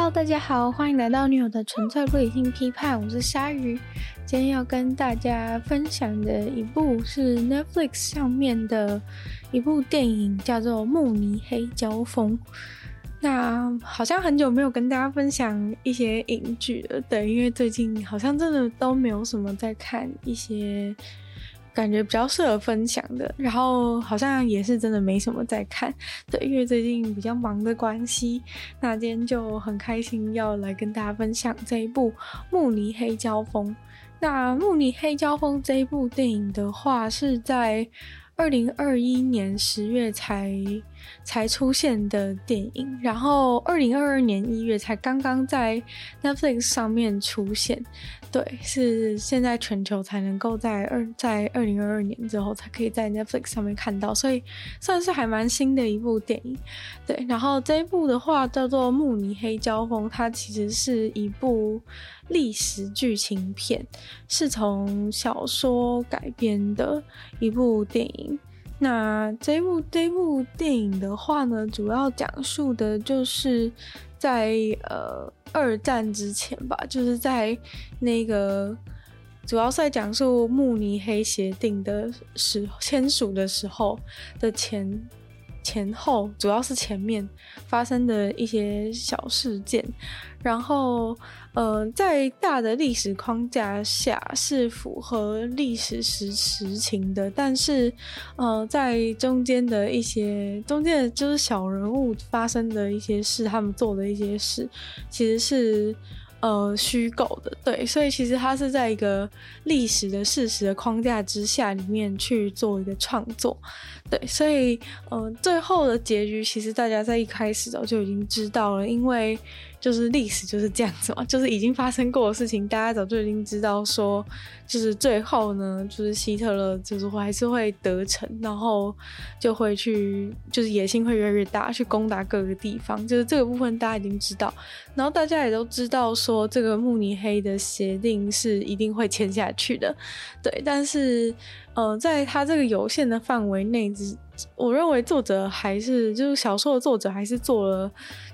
Hello，大家好，欢迎来到女友的纯粹不理性批判，我是鲨鱼。今天要跟大家分享的一部是 Netflix 上面的一部电影，叫做《慕尼黑交锋》。那好像很久没有跟大家分享一些影剧了，对，因为最近好像真的都没有什么在看一些。感觉比较适合分享的，然后好像也是真的没什么在看，对，因为最近比较忙的关系，那今天就很开心要来跟大家分享这一部《慕尼黑交锋》。那《慕尼黑交锋》这一部电影的话，是在二零二一年十月才才出现的电影，然后二零二二年一月才刚刚在 Netflix 上面出现。对，是现在全球才能够在二在二零二二年之后才可以在 Netflix 上面看到，所以算是还蛮新的一部电影。对，然后这一部的话叫做《慕尼黑交锋》，它其实是一部历史剧情片，是从小说改编的一部电影。那这部这部电影的话呢，主要讲述的就是在呃。二战之前吧，就是在那个主要是在讲述慕尼黑协定的时签署的时候的前前后，主要是前面发生的一些小事件，然后。呃，在大的历史框架下是符合历史实实情的，但是，呃，在中间的一些中间的就是小人物发生的一些事，他们做的一些事，其实是。呃，虚构的，对，所以其实它是在一个历史的事实的框架之下里面去做一个创作，对，所以呃，最后的结局其实大家在一开始早就已经知道了，因为就是历史就是这样子嘛，就是已经发生过的事情，大家早就已经知道说，就是最后呢，就是希特勒就是还是会得逞，然后就会去，就是野心会越来越大，去攻打各个地方，就是这个部分大家已经知道，然后大家也都知道说。这个慕尼黑的协定是一定会签下去的，对，但是，呃，在他这个有限的范围内，只我认为作者还是就是小说的作者还是做了，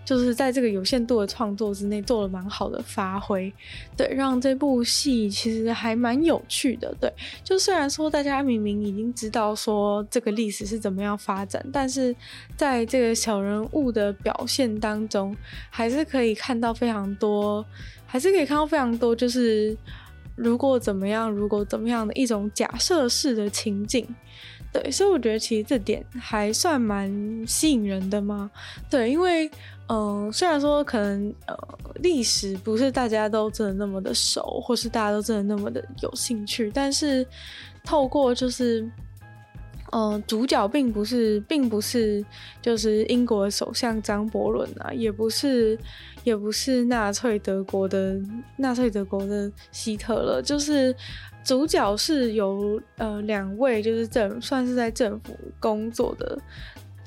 就是在这个有限度的创作之内做了蛮好的发挥，对，让这部戏其实还蛮有趣的，对，就虽然说大家明明已经知道说这个历史是怎么样发展，但是在这个小人物的表现当中，还是可以看到非常多。还是可以看到非常多，就是如果怎么样，如果怎么样的一种假设式的情境，对，所以我觉得其实这点还算蛮吸引人的嘛，对，因为嗯、虽然说可能呃历史不是大家都真的那么的熟，或是大家都真的那么的有兴趣，但是透过就是。嗯、主角并不是，并不是，就是英国首相张伯伦啊，也不是，也不是纳粹德国的纳粹德国的希特勒，就是主角是有呃两位就是政算是在政府工作的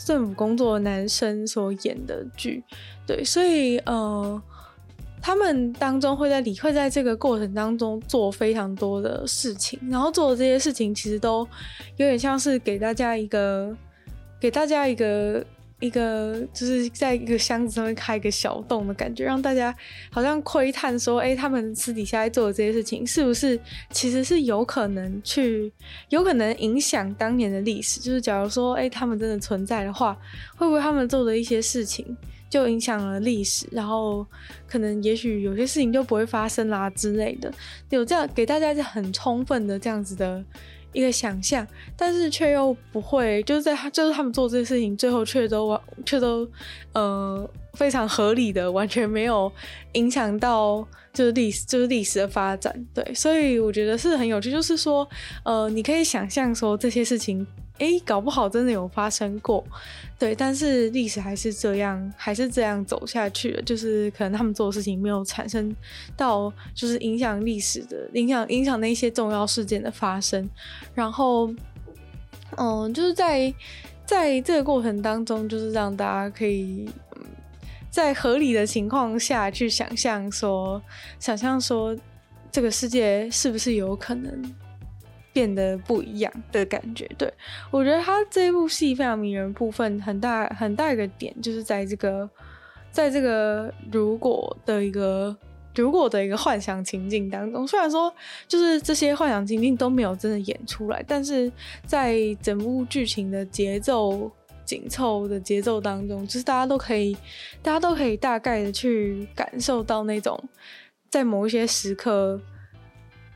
政府工作的男生所演的剧，对，所以呃。他们当中会在理会在这个过程当中做非常多的事情，然后做的这些事情其实都有点像是给大家一个，给大家一个一个，就是在一个箱子上面开一个小洞的感觉，让大家好像窥探说，哎，他们私底下在做的这些事情是不是其实是有可能去，有可能影响当年的历史？就是假如说，哎，他们真的存在的话，会不会他们做的一些事情？就影响了历史，然后可能也许有些事情就不会发生啦之类的，有这样给大家一个很充分的这样子的一个想象，但是却又不会，就是在就是他们做这些事情，最后却都完却都呃非常合理的，完全没有影响到就是历史就是历史的发展，对，所以我觉得是很有趣，就是说呃你可以想象说这些事情。诶，搞不好真的有发生过，对，但是历史还是这样，还是这样走下去了。就是可能他们做的事情没有产生到，就是影响历史的，影响影响那些重要事件的发生。然后，嗯，就是在在这个过程当中，就是让大家可以在合理的情况下去想象说，想象说这个世界是不是有可能。变得不一样的感觉，对，我觉得他这部戏非常迷人部分很大很大一个点，就是在这个在这个如果的一个如果的一个幻想情境当中，虽然说就是这些幻想情境都没有真的演出来，但是在整部剧情的节奏紧凑的节奏当中，就是大家都可以，大家都可以大概的去感受到那种在某一些时刻，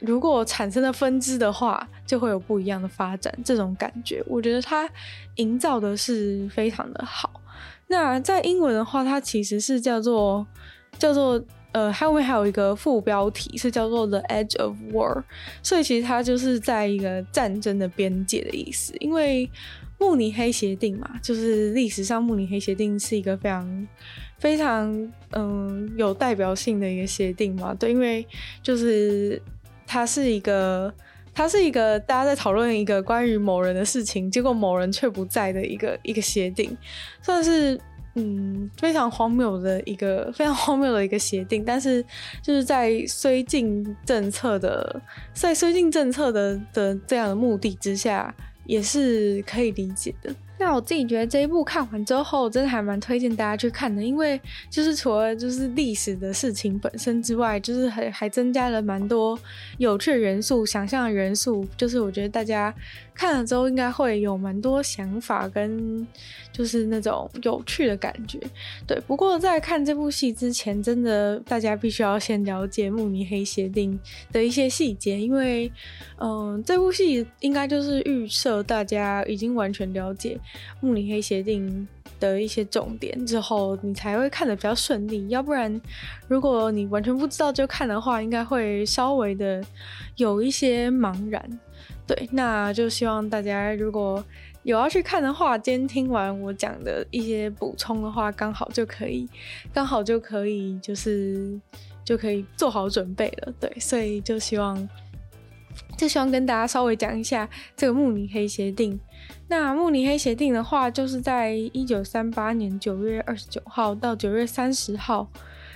如果产生了分支的话，就会有不一样的发展。这种感觉，我觉得它营造的是非常的好。那在英文的话，它其实是叫做叫做呃，后面还有一个副标题是叫做 The Edge of War，所以其实它就是在一个战争的边界的意思。因为慕尼黑协定嘛，就是历史上慕尼黑协定是一个非常非常嗯有代表性的一个协定嘛。对，因为就是它是一个。它是一个大家在讨论一个关于某人的事情，结果某人却不在的一个一个协定，算是嗯非常荒谬的一个 非常荒谬的一个协定。但是就是在绥靖政策的在绥靖政策的的这样的目的之下，也是可以理解的。那我自己觉得这一部看完之后，真的还蛮推荐大家去看的，因为就是除了就是历史的事情本身之外，就是还还增加了蛮多有趣的元素、想象的元素，就是我觉得大家。看了之后应该会有蛮多想法跟就是那种有趣的感觉，对。不过在看这部戏之前，真的大家必须要先了解慕尼黑协定的一些细节，因为嗯、这部戏应该就是预设大家已经完全了解慕尼黑协定的一些重点之后，你才会看得比较顺利。要不然，如果你完全不知道就看的话，应该会稍微的有一些茫然。对，那就希望大家如果有要去看的话，今天听完我讲的一些补充的话，刚好就可以，刚好就可以，就是就可以做好准备了。对，所以就希望，就希望跟大家稍微讲一下这个慕尼黑协定。那慕尼黑协定的话，就是在一九三八年九月二十九号到九月三十号，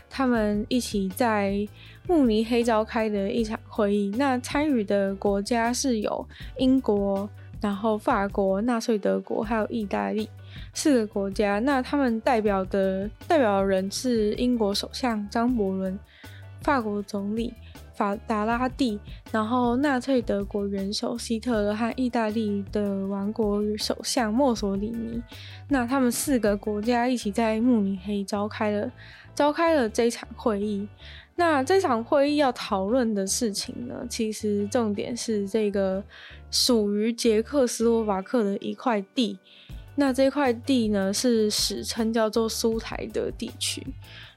他们一起在。慕尼黑召开的一场会议，那参与的国家是有英国、然后法国、纳粹德国还有意大利四个国家。那他们代表的代表人是英国首相张伯伦、法国总理法达拉第，然后纳粹德国元首希特勒和意大利的王国首相墨索里尼。那他们四个国家一起在慕尼黑召开了召开了这场会议。那这场会议要讨论的事情呢，其实重点是这个属于捷克斯洛伐克的一块地。那这块地呢，是史称叫做苏台德地区。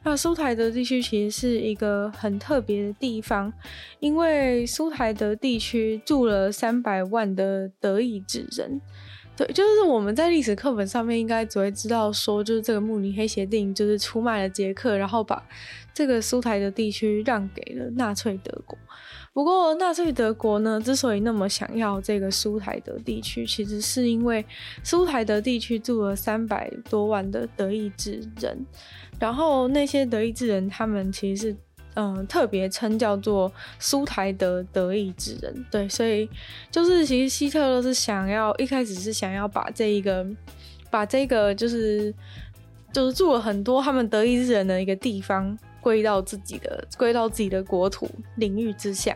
那苏台德地区其实是一个很特别的地方，因为苏台德地区住了三百万的德意志人。对，就是我们在历史课本上面应该只会知道说，就是这个慕尼黑协定就是出卖了捷克，然后把这个苏台德地区让给了纳粹德国。不过纳粹德国呢，之所以那么想要这个苏台德地区，其实是因为苏台德地区住了三百多万的德意志人，然后那些德意志人他们其实是。嗯，特别称叫做苏台德德意志人，对，所以就是其实希特勒是想要一开始是想要把这一个，把这个就是就是住了很多他们德意志人的一个地方归到自己的归到自己的国土领域之下。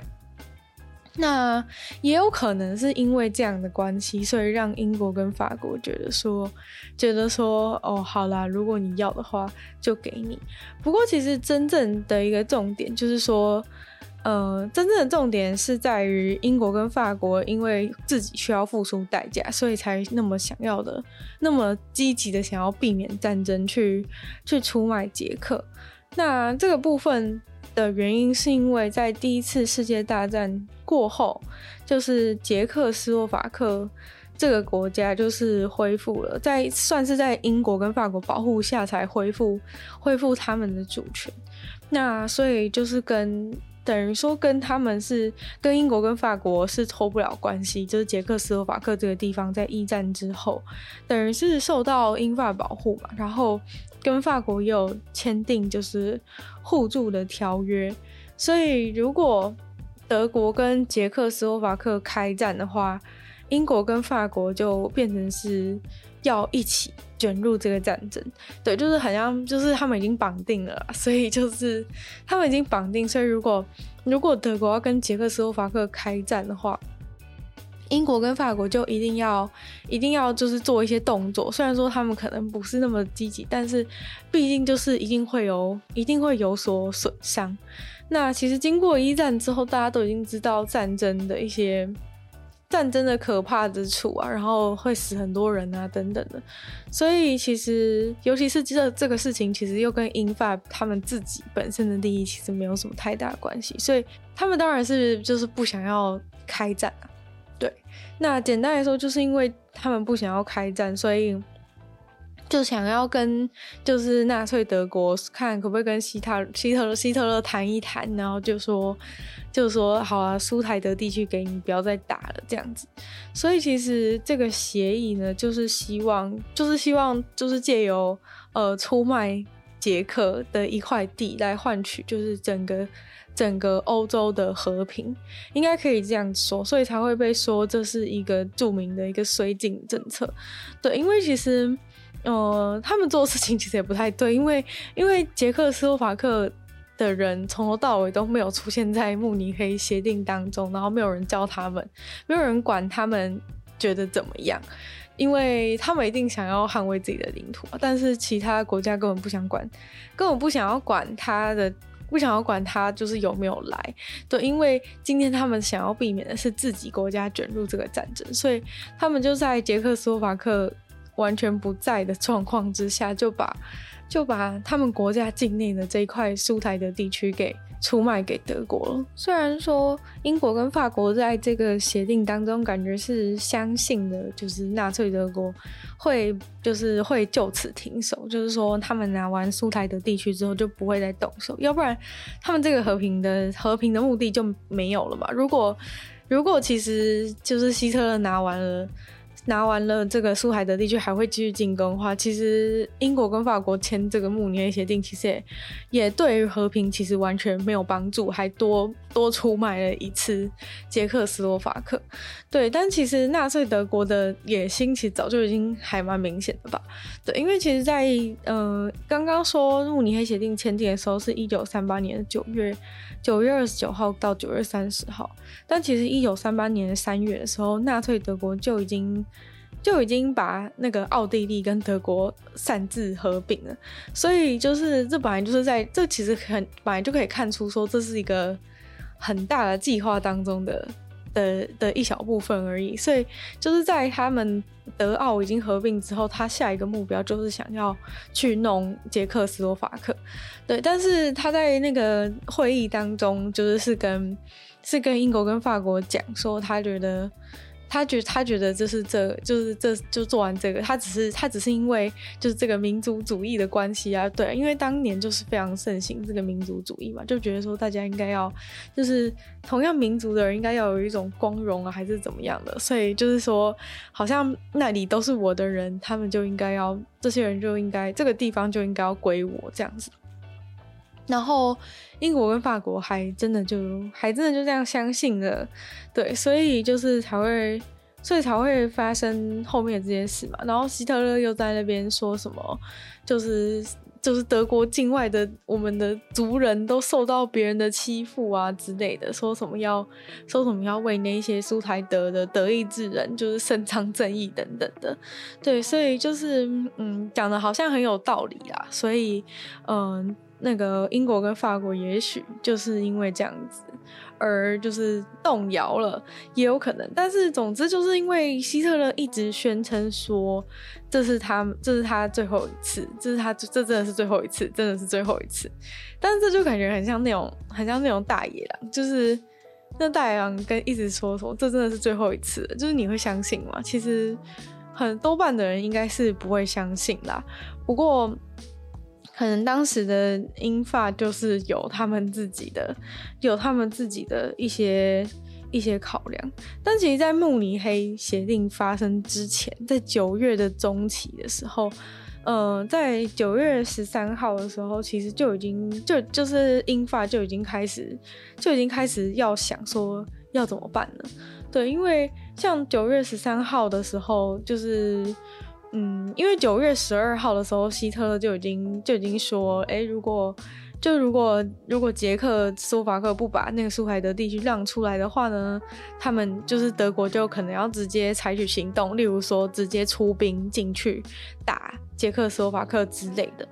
那也有可能是因为这样的关系，所以让英国跟法国觉得说，觉得说，哦，好啦，如果你要的话，就给你。不过，其实真正的一个重点就是说，呃，真正的重点是在于英国跟法国，因为自己需要付出代价，所以才那么想要的，那么积极的想要避免战争去，去出卖捷克。那这个部分。的原因是因为在第一次世界大战过后，就是捷克斯洛伐克这个国家就是恢复了，在算是在英国跟法国保护下才恢复恢复他们的主权。那所以就是跟等于说跟他们是跟英国跟法国是脱不了关系，就是捷克斯洛伐克这个地方在一战之后，等于是受到英法保护嘛，然后。跟法国有签订就是互助的条约，所以如果德国跟捷克斯洛伐克开战的话，英国跟法国就变成是要一起卷入这个战争。对，就是好像就是他们已经绑定了，所以就是他们已经绑定，所以如果如果德国要跟捷克斯洛伐克开战的话。英国跟法国就一定要，一定要就是做一些动作。虽然说他们可能不是那么积极，但是毕竟就是一定会有，一定会有所损伤。那其实经过一战之后，大家都已经知道战争的一些战争的可怕之处啊，然后会死很多人啊等等的。所以其实，尤其是这这个事情，其实又跟英法他们自己本身的利益其实没有什么太大关系。所以他们当然是就是不想要开战啊。对，那简单来说，就是因为他们不想要开战，所以就想要跟就是纳粹德国看可不可以跟希特希特勒希特勒谈一谈，然后就说就说好啊，苏台德地区给你，不要再打了这样子。所以其实这个协议呢，就是希望就是希望就是借由呃出卖捷克的一块地来换取就是整个。整个欧洲的和平应该可以这样说，所以才会被说这是一个著名的一个绥靖政策。对，因为其实，呃，他们做的事情其实也不太对，因为 因为捷克斯洛伐克的人从头到尾都没有出现在慕尼黑协定当中，然后没有人教他们，没有人管他们觉得怎么样，因为他们一定想要捍卫自己的领土，但是其他国家根本不想管，根本不想要管他的。不想要管他就是有没有来，对，因为今天他们想要避免的是自己国家卷入这个战争，所以他们就在捷克斯洛伐克完全不在的状况之下，就把就把他们国家境内的这一块苏台德地区给。出卖给德国了。虽然说英国跟法国在这个协定当中，感觉是相信的，就是纳粹德国会就是会就此停手，就是说他们拿完苏台德地区之后就不会再动手，要不然他们这个和平的和平的目的就没有了嘛。如果如果其实就是希特勒拿完了。拿完了这个苏海德地区还会继续进攻的话，其实英国跟法国签这个慕尼黑协定，其实也也对于和平其实完全没有帮助，还多多出卖了一次捷克斯洛伐克。对，但其实纳粹德国的野心其实早就已经还蛮明显的吧？对，因为其实在，在呃刚刚说慕尼黑协定签订的时候是一九三八年的九月九月二十九号到九月三十号，但其实一九三八年的三月的时候，纳粹德国就已经。就已经把那个奥地利跟德国擅自合并了，所以就是这本来就是在这其实很本来就可以看出说，这是一个很大的计划当中的的的一小部分而已，所以就是在他们德奥已经合并之后，他下一个目标就是想要去弄捷克斯洛伐克，对，但是他在那个会议当中就是是跟是跟英国跟法国讲说，他觉得。他觉他觉得就是这就是这就做完这个，他只是他只是因为就是这个民族主义的关系啊，对，因为当年就是非常盛行这个民族主义嘛，就觉得说大家应该要就是同样民族的人应该要有一种光荣啊，还是怎么样的，所以就是说好像那里都是我的人，他们就应该要这些人就应该这个地方就应该要归我这样子。然后英国跟法国还真的就还真的就这样相信了，对，所以就是才会，所以才会发生后面这件事嘛。然后希特勒又在那边说什么，就是就是德国境外的我们的族人都受到别人的欺负啊之类的，说什么要说什么要为那些苏台德的德意志人就是伸张正义等等的，对，所以就是嗯讲的好像很有道理啊，所以嗯。那个英国跟法国也许就是因为这样子而就是动摇了，也有可能。但是总之就是因为希特勒一直宣称说这是他这是他最后一次，这是他这真的是最后一次，真的是最后一次。但是这就感觉很像那种很像那种大野狼，就是那大野狼跟一直说说这真的是最后一次，就是你会相信吗？其实很多半的人应该是不会相信啦。不过。可能当时的英法就是有他们自己的，有他们自己的一些一些考量，但其实，在慕尼黑协定发生之前，在九月的中期的时候，呃，在九月十三号的时候，其实就已经就就是英法就已经开始就已经开始要想说要怎么办了。对，因为像九月十三号的时候，就是嗯，因为九月十二号的时候，希特勒就已经就已经说，哎，如果就如果如果捷克斯洛伐克不把那个苏海德地区让出来的话呢，他们就是德国就可能要直接采取行动，例如说直接出兵进去打捷克斯洛伐克之类的。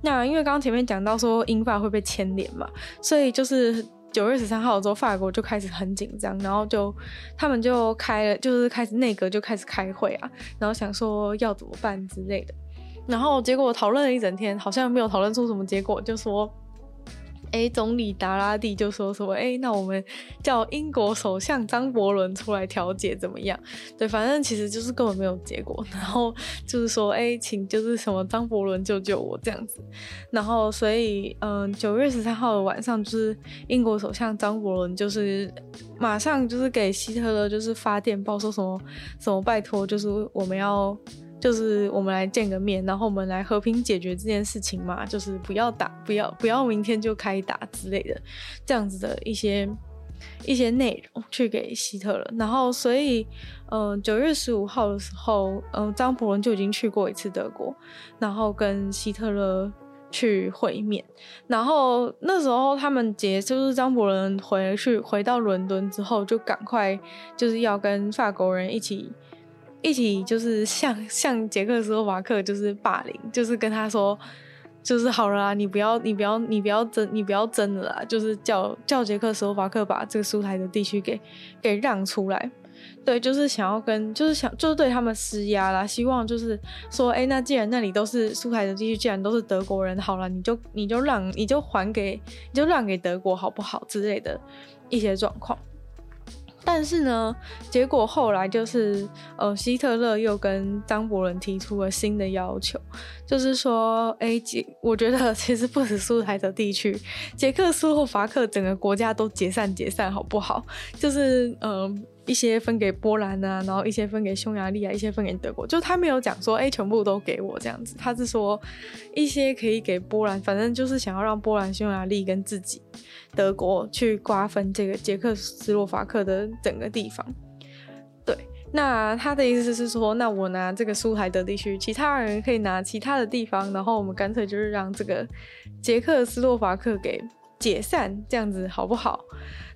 那因为刚刚前面讲到说英法会被牵连嘛，所以就是九月十三号的时候，法国就开始很紧张，然后就他们就开了，就是开始内阁就开始开会啊，然后想说要怎么办之类的，然后结果讨论了一整天，好像没有讨论出什么结果，就说。哎，总理达拉蒂就说说，哎，那我们叫英国首相张伯伦出来调解怎么样？对，反正其实就是根本没有结果。然后就是说，哎，请就是什么张伯伦救救我这样子。然后所以，嗯，九月十三号的晚上，就是英国首相张伯伦就是马上就是给希特勒就是发电报说什么什么拜托，就是我们要。就是我们来见个面，然后我们来和平解决这件事情嘛，就是不要打，不要不要明天就开打之类的，这样子的一些一些内容去给希特勒。然后所以，嗯、呃，九月十五号的时候，嗯、张伯伦就已经去过一次德国，然后跟希特勒去会面。然后那时候他们结，就是张伯伦回去回到伦敦之后，就赶快就是要跟法国人一起。一起就是向向捷克斯洛伐克就是霸凌，就是跟他说，就是好了啦，你不要你不要你不要争你不要争了啦，就是叫叫捷克斯洛伐克把这个苏台的地区给给让出来，对，就是想要跟就是想就是对他们施压啦，希望就是说，哎、那既然那里都是苏台的地区，既然都是德国人，好了，你就你就让你就还给你就让给德国好不好之类的一些状况。但是呢，结果后来就是，呃，希特勒又跟张伯伦提出了新的要求，就是说，哎，我觉得 其实不止苏台德地区，捷克斯洛伐克整个国家都解散解散，好不好？就是，嗯、一些分给波兰啊，然后一些分给匈牙利啊，一些分给德国。就他没有讲说，哎，全部都给我这样子。他是说，一些可以给波兰，反正就是想要让波兰、匈牙利跟自己德国去瓜分这个捷克斯洛伐克的整个地方。对，那他的意思是说，那我拿这个苏台德地区，其他人可以拿其他的地方，然后我们干脆就是让这个捷克斯洛伐克给解散，这样子好不好？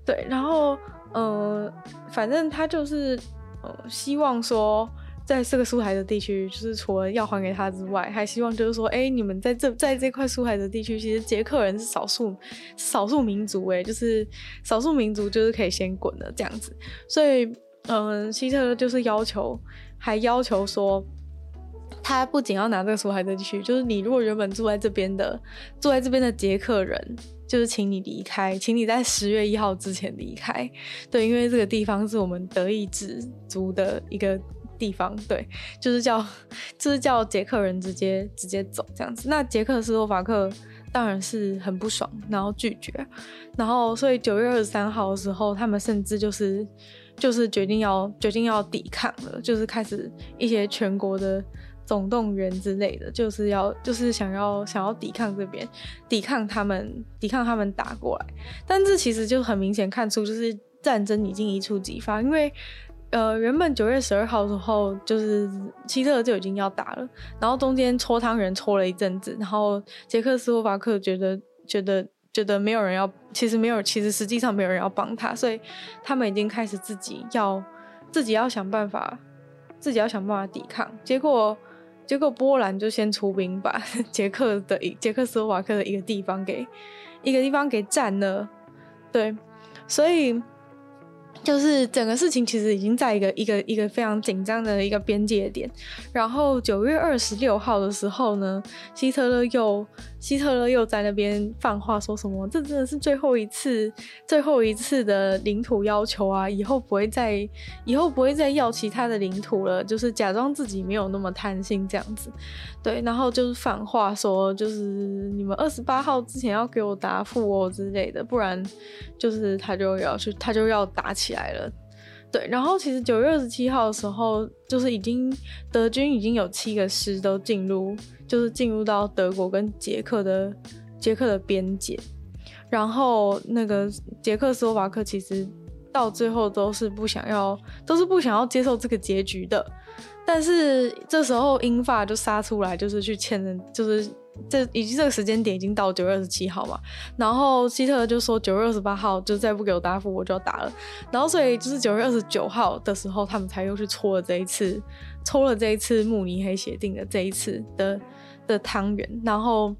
对，然后。呃，反正他就是呃，希望说，在这个苏台的地区，就是除了要还给他之外，还希望就是说，哎，你们在这在这块苏台的地区，其实捷克人是少数少数民族，哎，就是少数民族就是可以先滚的这样子。所以，嗯、希特勒就是要求，还要求说，他不仅要拿这个苏台的地区，就是你如果原本住在这边的，住在这边的捷克人。就是请你离开，请你在十月一号之前离开。对，因为这个地方是我们德意志族的一个地方，对，就是叫就是叫捷克人直接直接走这样子。那捷克斯洛伐克当然是很不爽，然后拒绝，然后所以九月二十三号的时候，他们甚至就是就是决定要决定要抵抗了，就是开始一些全国的。总动员之类的，就是要就是想要想要抵抗这边，抵抗他们，抵抗他们打过来。但这其实就很明显看出，就是战争已经一触即发。因为呃，原本九月十二号的时候，就是希特勒就已经要打了，然后中间搓汤圆搓了一阵子，然后捷克斯洛伐克觉得觉得觉得没有人要，其实没有，其实实际上没有人要帮他，所以他们已经开始自己要自己要想办法，自己要想办法抵抗。结果。结果波兰就先出兵，把 捷克的捷克斯洛伐克的一个地方给一个地方给占了，对，所以。就是整个事情其实已经在一个一个一个非常紧张的一个边界点，然后九月二十六号的时候呢，希特勒又希特勒又在那边放话说什么，这真的是最后一次最后一次的领土要求啊，以后不会再以后不会再要其他的领土了，就是假装自己没有那么贪心这样子，对，然后就是放话说，就是你们二十八号之前要给我答复哦之类的，不然就是他就要去他就要打起。起来了，对，然后其实九月二十七号的时候，就是已经德军已经有七个师都进入，就是进入到德国跟捷克的捷克的边界，然后那个捷克斯洛伐克其实到最后都是不想要，都是不想要接受这个结局的。但是这时候英法就杀出来，就是去签人，就是这以及这个时间点已经到九月二十七号嘛。然后希特勒就说九月二十八号就再不给我答复，我就要打了。然后所以就是九月二十九号的时候，他们才又去搓了这一次，搓了这一次慕尼黑协定的这一次的的汤圆，然后。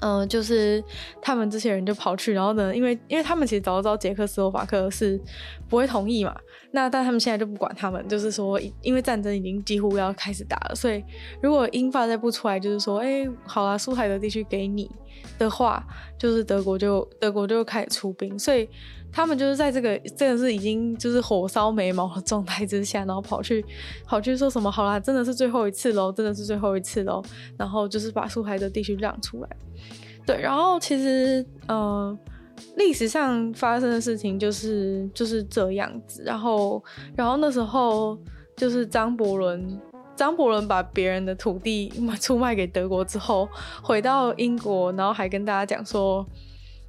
嗯、就是他们这些人就跑去，然后呢，因为因为他们其实早就知道捷克斯洛伐克是不会同意嘛，那但他们现在就不管他们，就是说，因为战争已经几乎要开始打了，所以如果英法再不出来，就是说，哎、好啦，苏台德地区给你的话，就是德国就德国就开始出兵，所以他们就是在这个真的是已经就是火烧眉毛的状态之下，然后跑去跑去说什么，好啦，真的是最后一次喽，真的是最后一次喽，然后就是把苏台德地区让出来。对，然后其实，呃，历史上发生的事情就是就是这样子。然后，然后那时候就是张伯伦，张伯伦把别人的土地出卖给德国之后，回到英国，然后还跟大家讲说，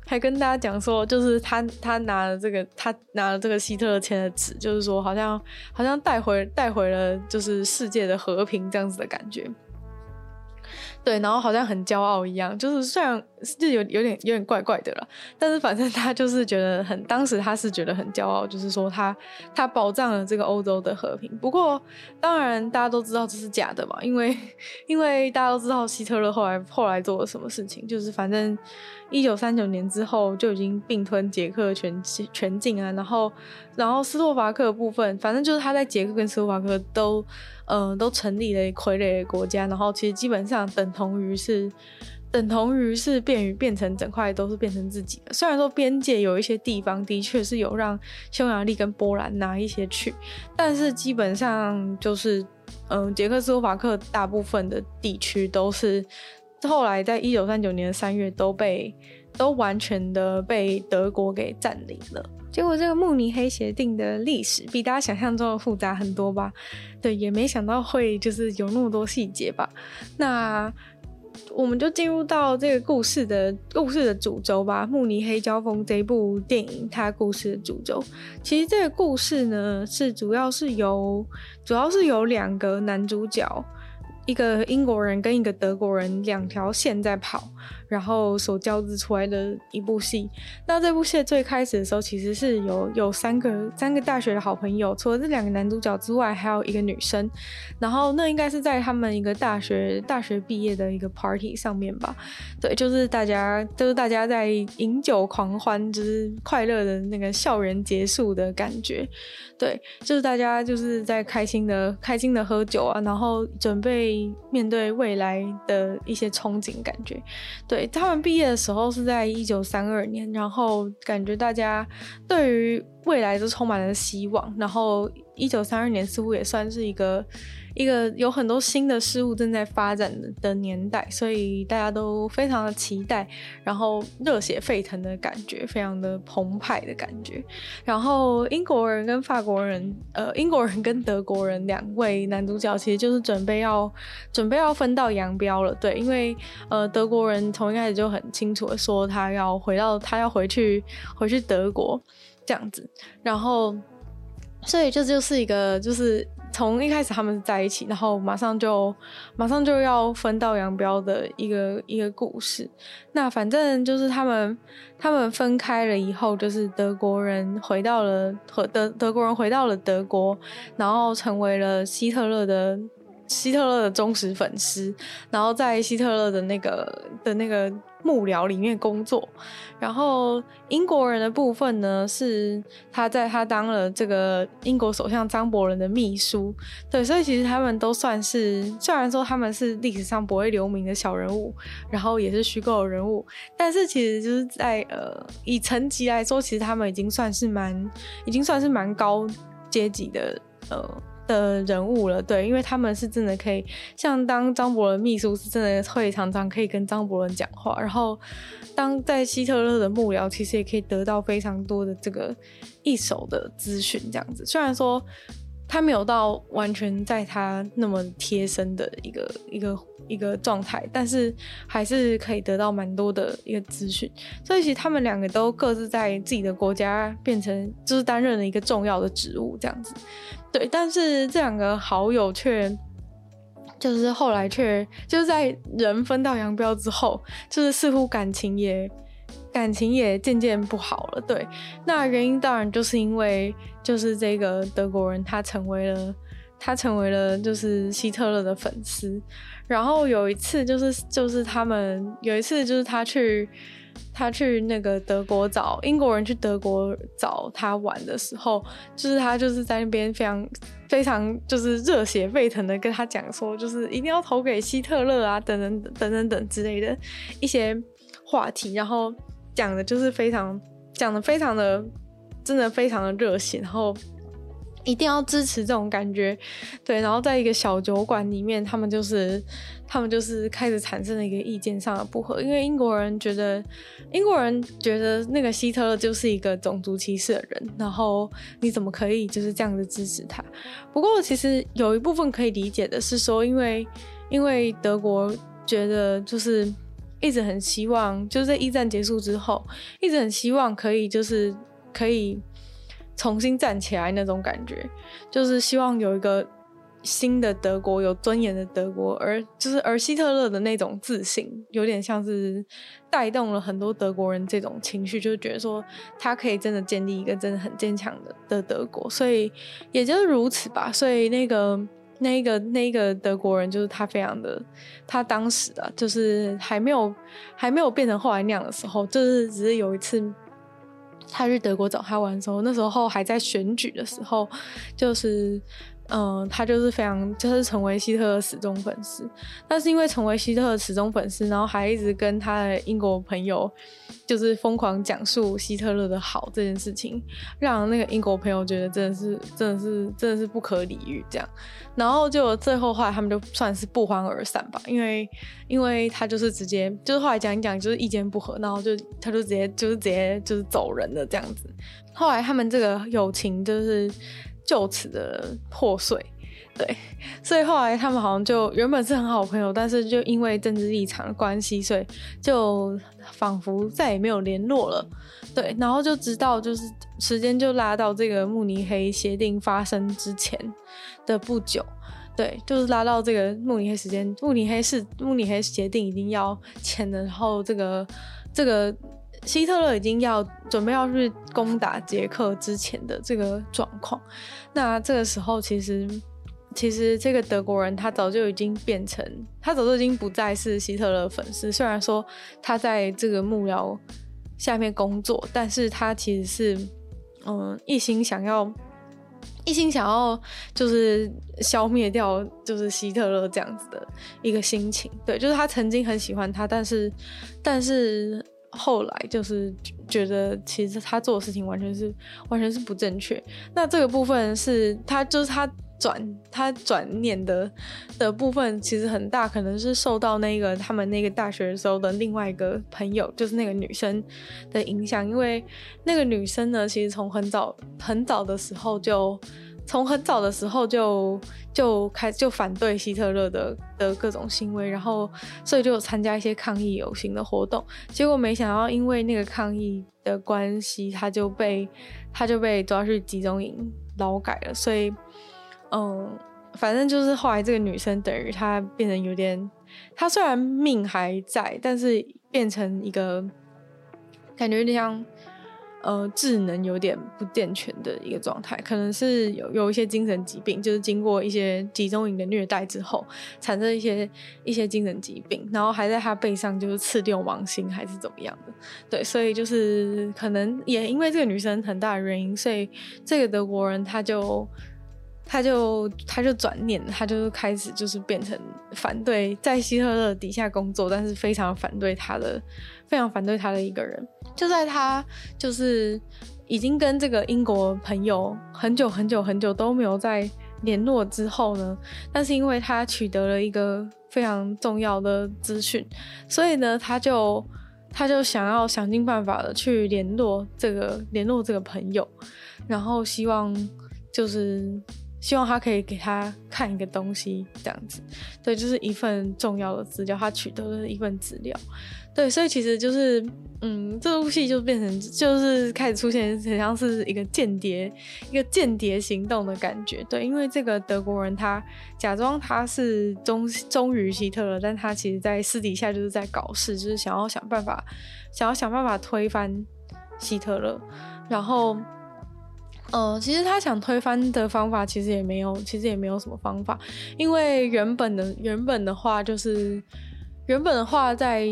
还跟大家讲说，就是他他拿了这个，他拿了这个希特勒签的纸，就是说好像好像带回带回了就是世界的和平这样子的感觉。对，然后好像很骄傲一样，就是虽然就有有点有点怪怪的了，但是反正他就是觉得很，当时他是觉得很骄傲，就是说他他保障了这个欧洲的和平。不过当然大家都知道这是假的嘛，因为因为大家都知道希特勒后来后来做了什么事情，就是反正一九三九年之后就已经并吞捷克全全境啊，然后然后斯洛伐克部分，反正就是他在捷克跟斯洛伐克都。嗯、都成立了傀儡国家，然后其实基本上等同于是，等同于是变于变成整块都是变成自己的。虽然说边界有一些地方的确是有让匈牙利跟波兰拿一些去，但是基本上就是，嗯、捷克斯洛伐克大部分的地区都是后来在一九三九年的三月都被都完全的被德国给占领了。结果这个慕尼黑协定的历史比大家想象中的复杂很多吧？对，也没想到会就是有那么多细节吧。那我们就进入到这个故事的故事的主轴吧，《慕尼黑交锋》这部电影，它故事的主轴，其实这个故事呢是主要是由主要是由两个男主角。一个英国人跟一个德国人两条线在跑，然后所交织出来的一部戏。那这部戏最开始的时候，其实是有有三个三个大学的好朋友，除了这两个男主角之外，还有一个女生。然后那应该是在他们一个大学大学毕业的一个 party 上面吧？对，就是大家就是大家在饮酒狂欢，就是快乐的那个校园结束的感觉。对，就是大家就是在开心的开心的喝酒啊，然后准备面对未来的一些憧憬感觉。对，他们毕业的时候是在一九三二年，然后感觉大家对于未来都充满了希望。然后一九三二年似乎也算是一个。一个有很多新的事物正在发展的年代，所以大家都非常的期待，然后热血沸腾的感觉，非常的澎湃的感觉。然后英国人跟法国人，呃，英国人跟德国人两位男主角其实就是准备要准备要分道扬镳了，对，因为呃，德国人从一开始就很清楚的说他要回到他要回去回去德国这样子，然后所以这就是一个就是。从一开始他们在一起，然后马上就马上就要分道扬镳的一个一个故事。那反正就是他们他们分开了以后，就是德国人回到了和德德国人回到了德国，然后成为了希特勒的。希特勒的忠实粉丝，然后在希特勒的那个的那个幕僚里面工作。然后英国人的部分呢，是他在他当了这个英国首相张伯伦的秘书。对，所以其实他们都算是，虽然说他们是历史上不会留名的小人物，然后也是虚构的人物，但是其实就是在呃以层级来说，其实他们已经算是蛮，已经算是蛮高阶级的呃。的人物了，对，因为他们是真的可以，像当张伯伦秘书是真的会常常可以跟张伯伦讲话，然后当在希特勒的幕僚，其实也可以得到非常多的这个一手的资讯，这样子。虽然说他没有到完全在他那么贴身的一个一个一个状态，但是还是可以得到蛮多的一个资讯。所以其实他们两个都各自在自己的国家变成就是担任了一个重要的职务这样子。对，但是这两个好友却就是后来却就是在人分道扬镳之后，就是似乎感情也。感情也渐渐不好了，对，那原因当然就是因为就是这个德国人他成为了他成为了就是希特勒的粉丝，然后有一次就是就是他们有一次就是他去他去那个德国找英国人去德国找他玩的时候，就是他就是在那边非常非常就是热血沸腾的跟他讲说，就是一定要投给希特勒啊，等等等等等之类的一些话题，然后。讲的就是非常讲的非常的真的非常的热血，然后一定要支持这种感觉，对，然后在一个小酒馆里面，他们就是他们就是开始产生了一个意见上的不合，因为英国人觉得英国人觉得那个希特勒就是一个种族歧视的人，然后你怎么可以就是这样子支持他？不过其实有一部分可以理解的是说，因为因为德国觉得就是。一直很希望，就是在一战结束之后，一直很希望可以，就是可以重新站起来那种感觉，就是希望有一个新的德国，有尊严的德国，而就是而希特勒的那种自信，有点像是带动了很多德国人这种情绪，就是觉得说他可以真的建立一个真的很坚强的的德国，所以也就是如此吧，所以那个。那个那个德国人就是他，非常的，他当时啊，就是还没有还没有变成后来那样的时候，就是只是有一次他去德国找他玩的时候，那时候还在选举的时候，就是。嗯、他就是非常，就是成为希特勒死忠粉丝。但是因为成为希特勒死忠粉丝，然后还一直跟他的英国朋友，就是疯狂讲述希特勒的好这件事情，让那个英国朋友觉得真的是，真的是，真的是不可理喻这样。然后就最后后来他们就算是不欢而散吧，因为因为他就是直接就是后来讲一讲就是意见不合，然后就他就直接就是直接就是走人了这样子。后来他们这个友情就是。就此的破碎，对，所以后来他们好像就原本是很好朋友，但是就因为政治立场的关系，所以就仿佛再也没有联络了，对，然后就直到就是时间就拉到这个慕尼黑协定发生之前的不久，对，就是拉到这个慕尼黑时间，慕尼黑是慕尼黑协定已经要签了，然后这个这个。希特勒已经要准备要去攻打捷克之前的这个状况，那这个时候其实其实这个德国人他早就已经变成，他早就已经不再是希特勒粉丝。虽然说他在这个幕僚下面工作，但是他其实是嗯一心想要一心想要就是消灭掉就是希特勒这样子的一个心情。对，就是他曾经很喜欢他，但是但是。后来就是觉得，其实他做的事情完全是完全是不正确。那这个部分是他就是他转他转念的的部分，其实很大可能是受到那个他们那个大学的时候的另外一个朋友，就是那个女生的影响。因为那个女生呢，其实从很早很早的时候就。从很早的时候就就开就反对希特勒的的各种行为，然后所以就有参加一些抗议游行的活动。结果没想到，因为那个抗议的关系，他就被他就被抓去集中营劳改了。所以，嗯，反正就是后来这个女生等于她变成有点，她虽然命还在，但是变成一个感觉有点像。呃，智能有点不健全的一个状态，可能是有有一些精神疾病，就是经过一些集中营的虐待之后，产生一些一些精神疾病，然后还在他背上就是刺掉王星，还是怎么样的？对，所以就是可能也因为这个女生很大的原因，所以这个德国人他就。他就他就转念，他就开始就是变成反对在希特勒底下工作，但是非常反对他的，非常反对他的一个人。就在他就是已经跟这个英国朋友很久很久很久都没有再联络之后呢，但是因为他取得了一个非常重要的资讯，所以呢，他就他就想要想尽办法的去联络这个联络这个朋友，然后希望就是。希望他可以给他看一个东西，这样子，对，就是一份重要的资料，他取得了一份资料，对，所以其实就是，嗯，这部戏就变成就是开始出现很像是一个间谍，一个间谍行动的感觉，对，因为这个德国人他假装他是忠忠于希特勒，但他其实在私底下就是在搞事，就是想要想办法，想要想办法推翻希特勒，然后。呃，其实他想推翻的方法其实也没有，其实也没有什么方法，因为原本的原本的话就是原本的话在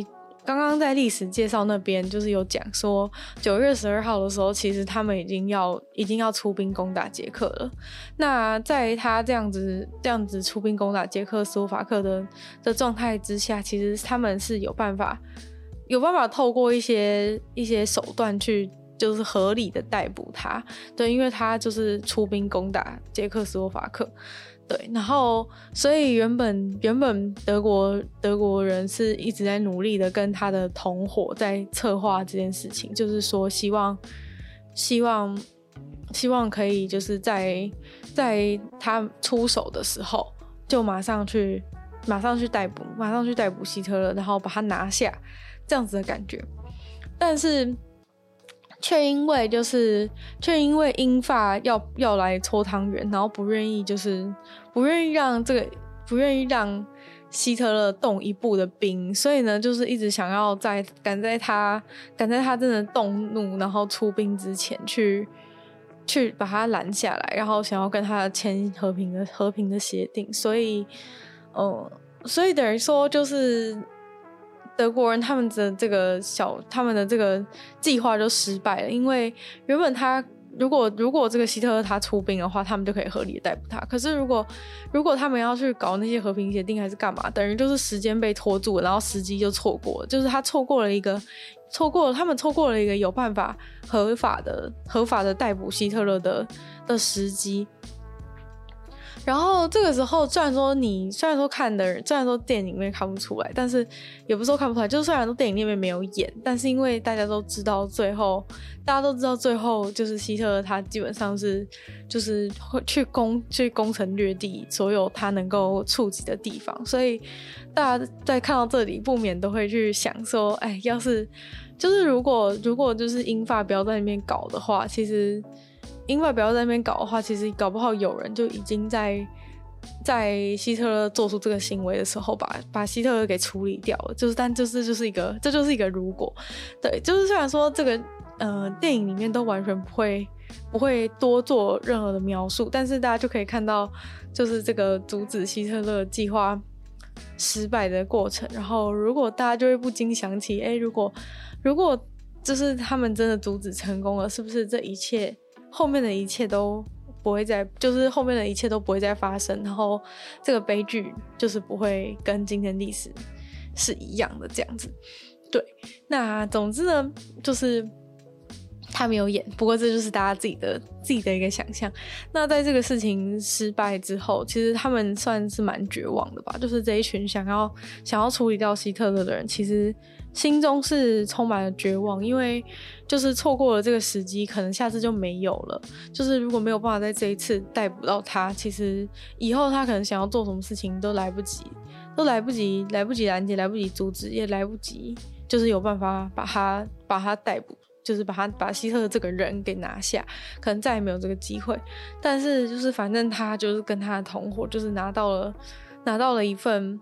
刚刚在历史介绍那边就是有讲说九月十二号的时候，其实他们已经要已经要出兵攻打捷克了。那在他这样子这样子出兵攻打捷克斯洛伐克的的状态之下，其实他们是有办法有办法透过一些一些手段去。就是合理的逮捕他，对，因为他就是出兵攻打捷克斯洛伐克，对，然后所以原本原本德国德国人是一直在努力的跟他的同伙在策划这件事情，就是说希望希望希望可以就是在在他出手的时候就马上去马上去逮捕马上去逮捕希特勒，然后把他拿下这样子的感觉，但是。却因为就是，却因为英法要要来搓汤圆，然后不愿意就是不愿意让这个不愿意让希特勒动一步的兵，所以呢，就是一直想要在赶在他赶在他真的动怒，然后出兵之前去去把他拦下来，然后想要跟他签和平的和平的协定，所以，嗯，所以等于说就是。德国人他们的这个小，他们的这个计划就失败了，因为原本他如果如果这个希特勒他出兵的话，他们就可以合理的逮捕他。可是如果如果他们要去搞那些和平协定还是干嘛，等于就是时间被拖住，然后时机就错过，就是他错过了一个错过了他们错过了一个有办法合法的合法的逮捕希特勒的的时机。然后这个时候，虽然说你虽然说看的人，虽然说电影里面看不出来，但是也不是说看不出来，就是虽然说电影里面没有演，但是因为大家都知道最后，大家都知道最后就是希特勒他基本上是就是会去攻去攻城略地所有他能够触及的地方，所以大家在看到这里不免都会去想说，哎，要是就是如果如果就是英法不要在那边搞的话，其实。英法不要在那边搞的话，其实搞不好有人就已经在在希特勒做出这个行为的时候把，把把希特勒给处理掉了。就是，但就是就是一个，这就是一个如果。对，就是虽然说这个呃电影里面都完全不会不会多做任何的描述，但是大家就可以看到，就是这个阻止希特勒计划失败的过程。然后，如果大家就会不禁想起，哎，如果如果就是他们真的阻止成功了，是不是这一切？后面的一切都不会再，就是后面的一切都不会再发生，然后这个悲剧就是不会跟今天历史是一样的这样子。对，那总之呢，就是他没有演，不过这就是大家自己的自己的一个想象。那在这个事情失败之后，其实他们算是蛮绝望的吧，就是这一群想要想要处理掉希特勒的人，其实。心中是充满了绝望，因为就是错过了这个时机，可能下次就没有了。就是如果没有办法在这一次逮捕到他，其实以后他可能想要做什么事情都来不及，都来不及，来不及拦截，来不及阻止，也来不及，就是有办法把他把他逮捕，就是把他把希特这个人给拿下，可能再也没有这个机会。但是就是反正他就是跟他的同伙，就是拿到了拿到了一份。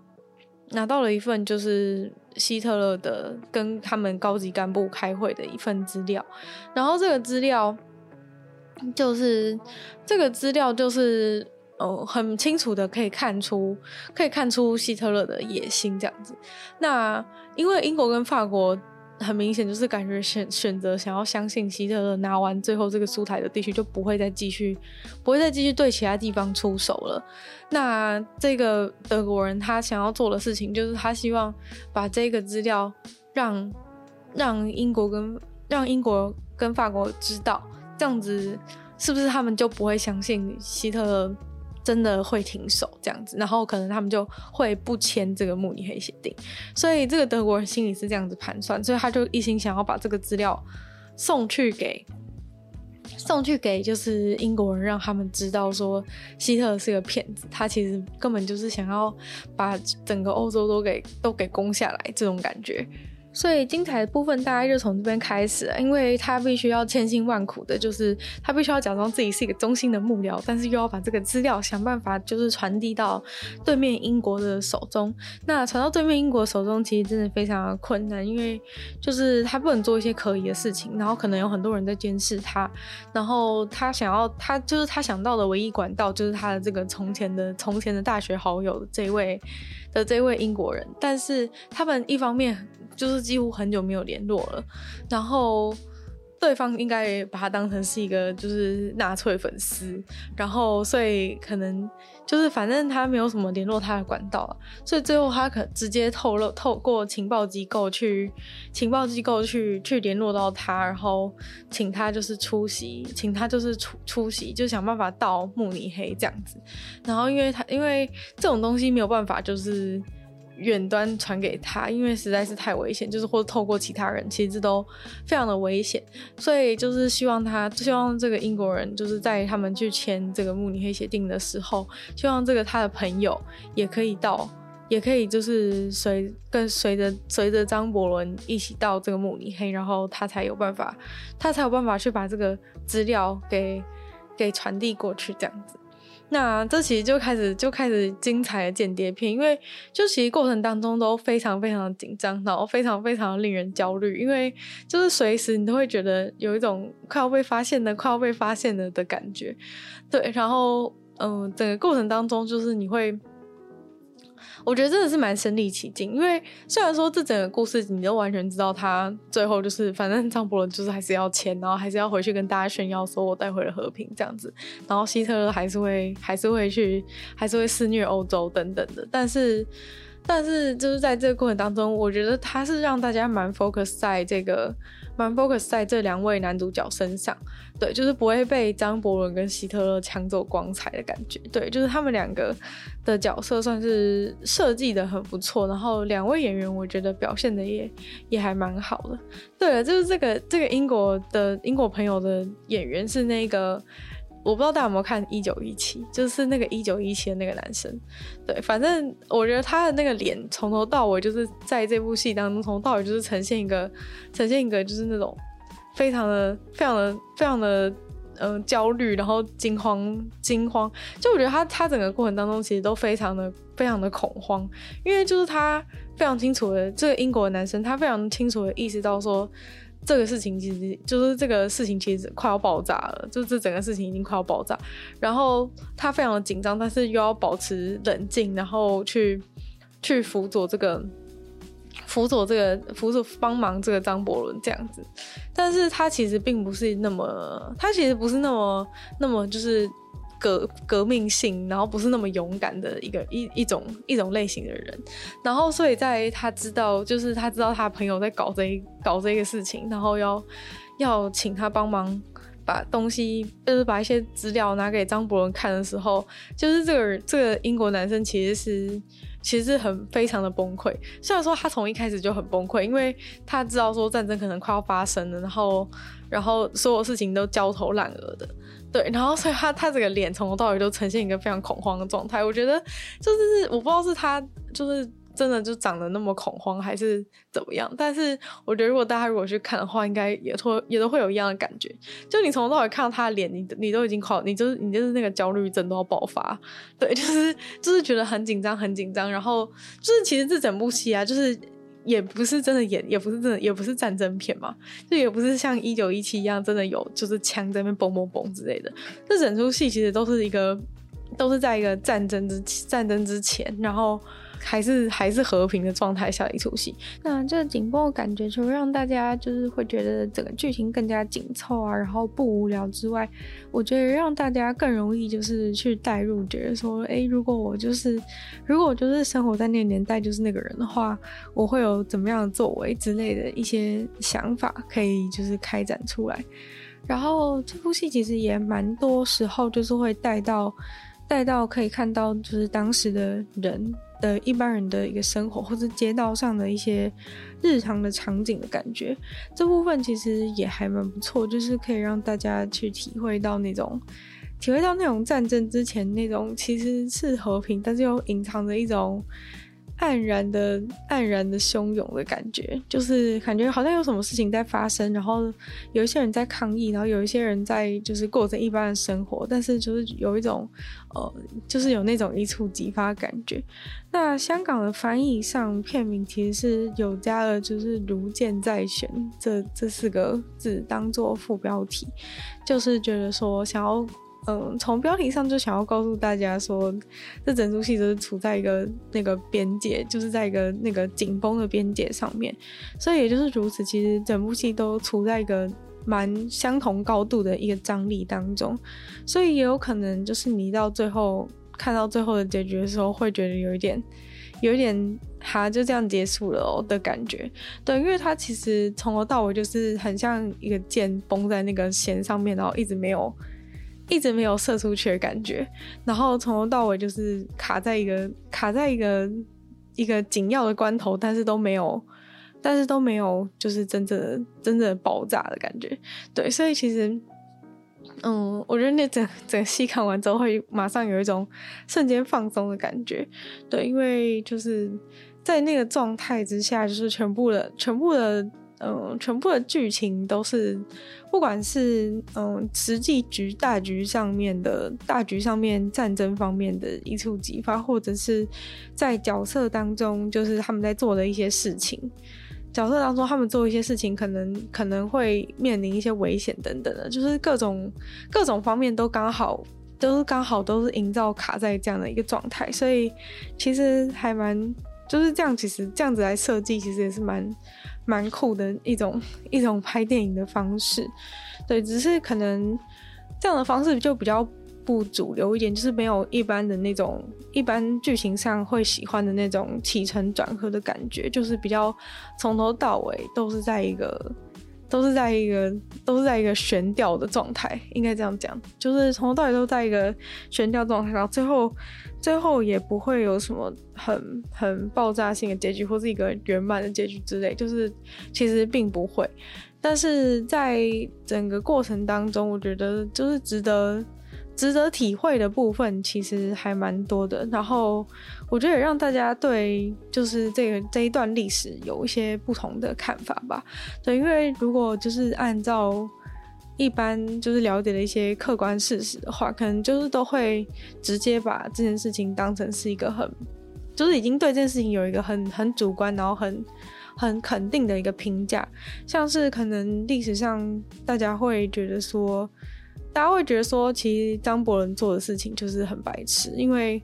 拿到了一份就是希特勒的跟他们高级干部开会的一份资料，然后这个资料就是这个资料就是呃很清楚的可以看出可以看出希特勒的野心这样子。那因为英国跟法国。很明显就是感觉选选择想要相信希特勒拿完最后这个苏台的地区就不会再继续不会再继续对其他地方出手了。那这个德国人他想要做的事情就是他希望把这个资料让让英国跟让英国跟法国知道，这样子是不是他们就不会相信希特勒？真的会停手这样子，然后可能他们就会不签这个慕尼黑协定，所以这个德国人心里是这样子盘算，所以他就一心想要把这个资料送去给送去给就是英国人，让他们知道说希特勒是个骗子，他其实根本就是想要把整个欧洲都给都给攻下来这种感觉。所以精彩的部分大概就从这边开始，因为他必须要千辛万苦的，就是他必须要假装自己是一个忠心的幕僚，但是又要把这个资料想办法就是传递到对面英国的手中。那传到对面英国手中，其实真的非常的困难，因为就是他不能做一些可疑的事情，然后可能有很多人在监视他，然后他想要他就是他想到的唯一管道就是他的这个从前的从前的大学好友这位的这位英国人，但是他们一方面。就是几乎很久没有联络了，然后对方应该也把他当成是一个就是纳粹粉丝，然后所以可能就是反正他没有什么联络他的管道，所以最后他可直接透露透过情报机构去情报机构去去联络到他，然后请他就是出席，请他就是出出席，就想办法到慕尼黑这样子，然后因为他因为这种东西没有办法就是。远端传给他，因为实在是太危险，就是或者透过其他人，其实这都非常的危险，所以就是希望他，希望这个英国人就是在他们去签这个慕尼黑协定的时候，希望这个他的朋友也可以到，也可以就是随跟随着随着张伯伦一起到这个慕尼黑，然后他才有办法，他才有办法去把这个资料给给传递过去，这样子。那这其实就开始就开始精彩的间谍片，因为就其实过程当中都非常非常的紧张，然后非常非常令人焦虑，因为就是随时你都会觉得有一种快要被发现的、快要被发现了的感觉，对，然后嗯，整个过程当中就是你会。我觉得真的是蛮身临其境，因为虽然说这整个故事你都完全知道，他最后就是反正张伯伦就是还是要签，然后还是要回去跟大家炫耀说我带回了和平这样子，然后希特勒还是会还是会去还是会肆虐欧洲等等的，但是但是就是在这个过程当中，我觉得他是让大家蛮 focus 在这个。蛮 focus 在这两位男主角身上，对，就是不会被张伯伦跟希特勒抢走光彩的感觉，对，就是他们两个的角色算是设计的很不错，然后两位演员我觉得表现的也也还蛮好的。对了，就是这个这个英国的英国朋友的演员是那个。我不知道大家有没有看《一九一七》，就是那个一九一七的那个男生。对，反正我觉得他的那个脸从头到尾就是在这部戏当中，从头到尾就是呈现一个，呈现一个就是那种非常的、非常的、非常的嗯、焦虑，然后惊慌、惊慌。就我觉得他他整个过程当中其实都非常的、非常的恐慌，因为就是他非常清楚的这个英国的男生，他非常清楚的意识到说。这个事情其实就是这个事情，其实快要爆炸了，就是这整个事情已经快要爆炸。然后他非常的紧张，但是又要保持冷静，然后去 去辅佐这个辅佐这个辅佐帮忙这个张伯伦这样子。但是他其实并不是那么，他其实不是那么那么就是。革革命性，然后不是那么勇敢的一个一一种一种类型的人，然后所以在他知道，就是他知道他朋友在搞这一搞这个事情，然后要要请他帮忙把东西，就是把一些资料拿给张伯伦看的时候，就是这个这个英国男生其实是其实很非常的崩溃。虽然说他从一开始就很崩溃，因为他知道说战争可能快要发生了，然后然后所有事情都焦头烂额的。对，然后所以他他这个脸从头到尾都呈现一个非常恐慌的状态。我觉得就是我不知道是他就是真的就长得那么恐慌，还是怎么样。但是我觉得如果大家如果去看的话，应该也会也都会有一样的感觉。就你从头到尾看到他的脸，你你都已经快，你就是你就是那个焦虑症都要爆发。对，就是就是觉得很紧张，很紧张。然后就是其实这整部戏啊，就是。也不是真的演，也不是真的，也不是战争片嘛，就也不是像一九一七一样真的有就是枪在那边嘣嘣嘣之类的。这整出戏其实都是一个，都是在一个战争之战争之前，然后。还是还是和平的状态下的一出戏，那这个紧绷的感觉，除了让大家就是会觉得整个剧情更加紧凑啊，然后不无聊之外，我觉得让大家更容易就是去带入，觉得说，哎，如果我就是 如果我就是生活在那个年代，就是那个人的话，我会有怎么样的作为之类的一些想法，可以就是开展出来。然后这部戏其实也蛮多时候就是会带到。带到可以看到就是当时的人的一般人的一个生活，或者街道上的一些日常的场景的感觉。这部分其实也还蛮不错，就是可以让大家去体会到那种。体会到那种战争之前那种其实是和平，但是又隐藏着一种黯然的、黯然的汹涌的感觉，就是感觉好像有什么事情在发生，然后有一些人在抗议，然后有一些人在就是过着一般的生活，但是就是有一种呃，就是有那种一触即发的感觉。那香港的翻译上片名其实是有加了就是“如箭在弦”这这四个字当做副标题，就是觉得说想要。嗯，从标题上就想要告诉大家说，这整出戏都是处在一个那个边界，就是在一个那个紧绷的边界上面，所以也就是如此，其实整部戏都处在一个蛮相同高度的一个张力当中，所以也有可能就是你到最后看到最后的结局的时候，会觉得有一点，有一点哈，就这样结束了哦的感觉，对，因为它其实从头到尾就是很像一个剑绷在那个弦上面，然后一直没有。一直没有射出去的感觉，然后从头到尾就是卡在一个卡在一个一个紧要的关头，但是都没有，但是都没有就是真正的真正的爆炸的感觉。对，所以其实，嗯，我觉得那整整戏看完之后会马上有一种瞬间放松的感觉。对，因为就是在那个状态之下，就是全部的全部的。嗯，全部的剧情都是，不管是嗯实际局大局上面的大局上面战争方面的一触即发，或者是在角色当中，就是他们在做的一些事情，角色当中他们做一些事情，可能可能会面临一些危险等等的，就是各种各种方面都刚好都是刚好都是营造卡在这样的一个状态，所以其实还蛮就是这样，其实这样子来设计，其实也是蛮。蛮酷的一种一种拍电影的方式，对，只是可能这样的方式就比较不主流一点，就是没有一般的那种一般剧情上会喜欢的那种起承转合的感觉，就是比较从头到尾都是在一个。都是在一个都是在一个悬吊的状态，应该这样讲，就是从头到尾都在一个悬吊状态，然后最后最后也不会有什么很很爆炸性的结局，或是一个圆满的结局之类，就是其实并不会。但是在整个过程当中，我觉得就是值得。值得体会的部分其实还蛮多的，然后我觉得也让大家对就是这个这一段历史有一些不同的看法吧。对，因为如果就是按照一般就是了解的一些客观事实的话，可能就是都会直接把这件事情当成是一个很，就是已经对这件事情有一个很很主观，然后很很肯定的一个评价，像是可能历史上大家会觉得说。大家会觉得说，其实张伯伦做的事情就是很白痴，因为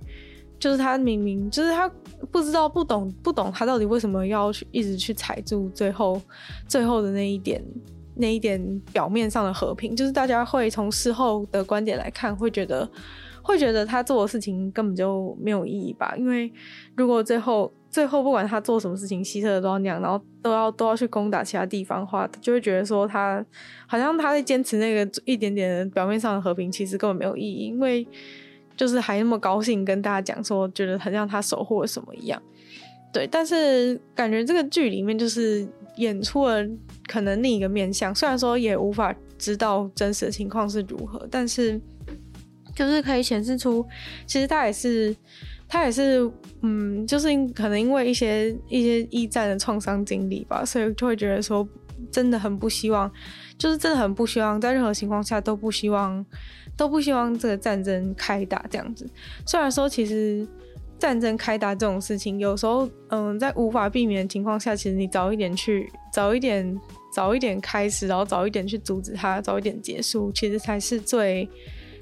就是他明明就是他不知道、不懂、不懂他到底为什么要去一直去踩住最后、最后的那一点、那一点表面上的和平。就是大家会从事后的观点来看，会觉得会觉得他做的事情根本就没有意义吧？因为如果最后。最后，不管他做什么事情，希特勒都要那样，然后都要都要去攻打其他地方的话，就会觉得说他好像他在坚持那个一点点表面上的和平，其实根本没有意义，因为就是还那么高兴跟大家讲说，觉得很像他守护了什么一样。对，但是感觉这个剧里面就是演出了可能另一个面向，虽然说也无法知道真实的情况是如何，但是就是可以显示出，其实他也是。他也是，嗯，就是可能因为一些一些一战的创伤经历吧，所以就会觉得说，真的很不希望，就是真的很不希望，在任何情况下都不希望，都不希望这个战争开打这样子。虽然说，其实战争开打这种事情，有时候，嗯，在无法避免的情况下，其实你早一点去，早一点，早一点开始，然后早一点去阻止它，早一点结束，其实才是最。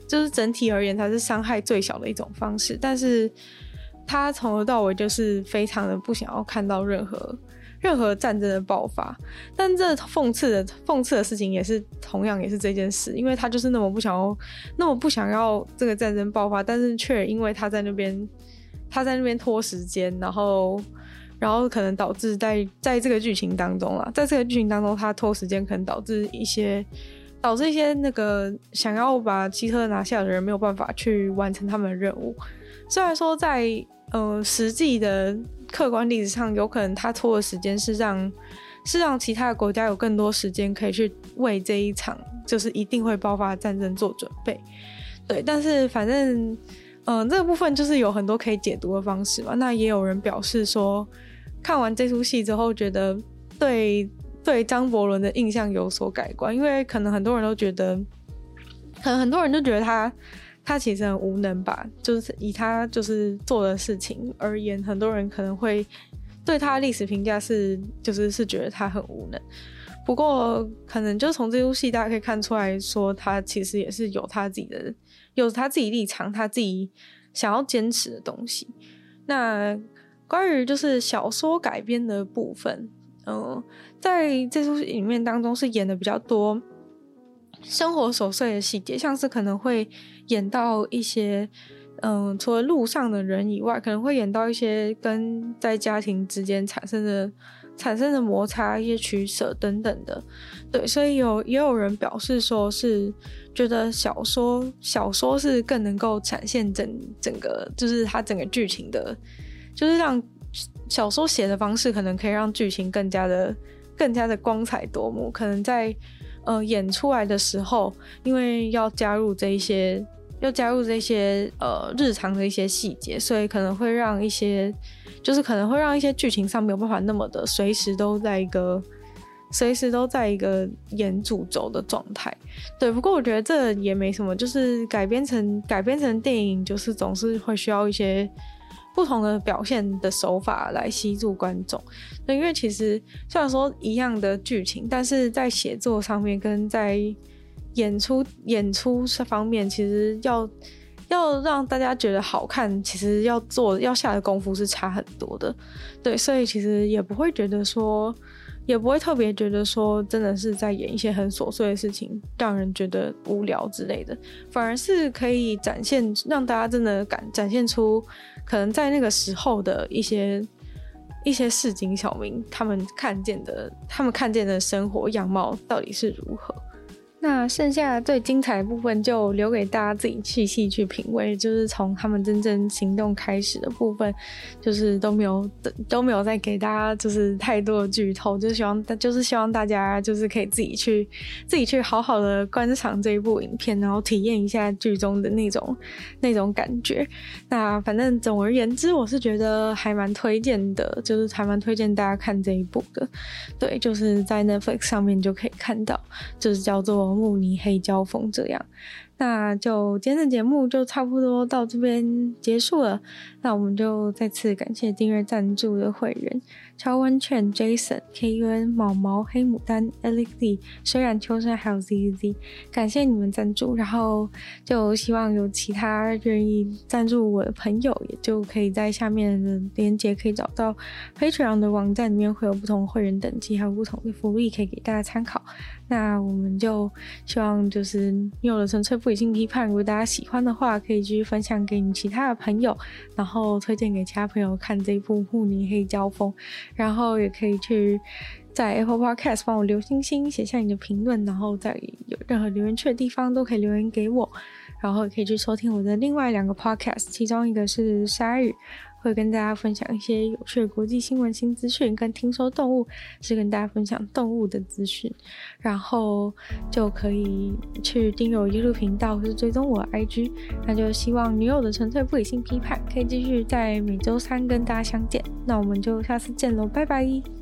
就是整体而言，它是伤害最小的一种方式。但是，他从头到尾就是非常的不想要看到任何任何战争的爆发。但这讽刺的讽刺的事情也是同样也是这件事，因为他就是那么不想要那么不想要这个战争爆发，但是却因为他在那边他在那边拖时间，然后然后可能导致在在这个剧情当中啊，在这个剧情当中他拖时间，可能导致一些。导致一些那个想要把机车拿下的人没有办法去完成他们的任务。虽然说在呃实际的客观历史上，有可能他拖的时间是让是让其他的国家有更多时间可以去为这一场就是一定会爆发的战争做准备。对，但是反正嗯、这个部分就是有很多可以解读的方式嘛。那也有人表示说，看完这出戏之后，觉得对。对张伯伦的印象有所改观，因为可能很多人都觉得，可能很多人都觉得他他其实很无能吧，就是以他就是做的事情而言，很多人可能会对他历史评价是就是是觉得他很无能。不过可能就从这出戏大家可以看出来说，他其实也是有他自己的有他自己立场，他自己想要坚持的东西。那关于就是小说改编的部分。嗯，在这出戏里面当中是演的比较多生活琐碎的细节，像是可能会演到一些，嗯，除了路上的人以外，可能会演到一些跟在家庭之间产生的产生的摩擦、一些取舍等等的。对，所以有也有人表示说是觉得小说小说是更能够展现整整个，就是它整个剧情的，就是让。小说写的方式可能可以让剧情更加的、更加的光彩夺目。可能在呃演出来的时候，因为要加入这一些，要加入这些呃日常的一些细节，所以可能会让一些，就是可能会让一些剧情上没有办法那么的随时都在一个，随时都在一个演主轴的状态。对，不过我觉得这也没什么，就是改编成改编成电影，就是总是会需要一些。不同的表现的手法来吸住观众，那，因为其实虽然说一样的剧情，但是在写作上面跟在演出演出方面，其实要要让大家觉得好看，其实要做要下的功夫是差很多的，对，所以其实也不会觉得说。也不会特别觉得说真的是在演一些很琐碎的事情，让人觉得无聊之类的，反而是可以展现让大家真的感展现出可能在那个时候的一些一些市井小民他们看见的他们看见的生活样貌到底是如何。那剩下最精彩的部分就留给大家自己细细去品味，就是从他们真正行动开始的部分，就是都没有都没有再给大家就是太多的剧透，就希望就是希望大家就是可以自己去自己去好好的观赏这一部影片，然后体验一下剧中的那种那种感觉。那反正总而言之，我是觉得还蛮推荐的，就是还蛮推荐大家看这一部的。对，就是在 Netflix 上面就可以看到，就是叫做。慕尼黑交锋这样。那就今天的节目就差不多到这边结束了。那我们就再次感谢订阅赞助的会员：超温泉、Jason、KUN、毛毛、黑牡丹、Alex、虽然秋生还有 ZZ，感谢你们赞助。然后就希望有其他愿意赞助我的朋友，也就可以在下面的链接可以找到 Patreon 的网站里面会有不同会员等级，还有不同的福利可以给大家参考。那我们就希望就是有了纯粹不。理性批判，如果大家喜欢的话，可以继续分享给你其他的朋友，然后推荐给其他朋友看这部《慕尼黑交锋》，然后也可以去在 Apple Podcast 帮我留星星，写下你的评论，然后在有任何留言区的地方都可以留言给我，然后也可以去收听我的另外两个 Podcast，其中一个是鲨鱼。会跟大家分享一些有趣的国际新闻新资讯，跟听说动物是跟大家分享动物的资讯，然后就可以去订阅我 YouTube 频道或是追踪我 IG，那就希望女友的纯粹不理性批判可以继续在每周三跟大家相见，那我们就下次见喽，拜拜。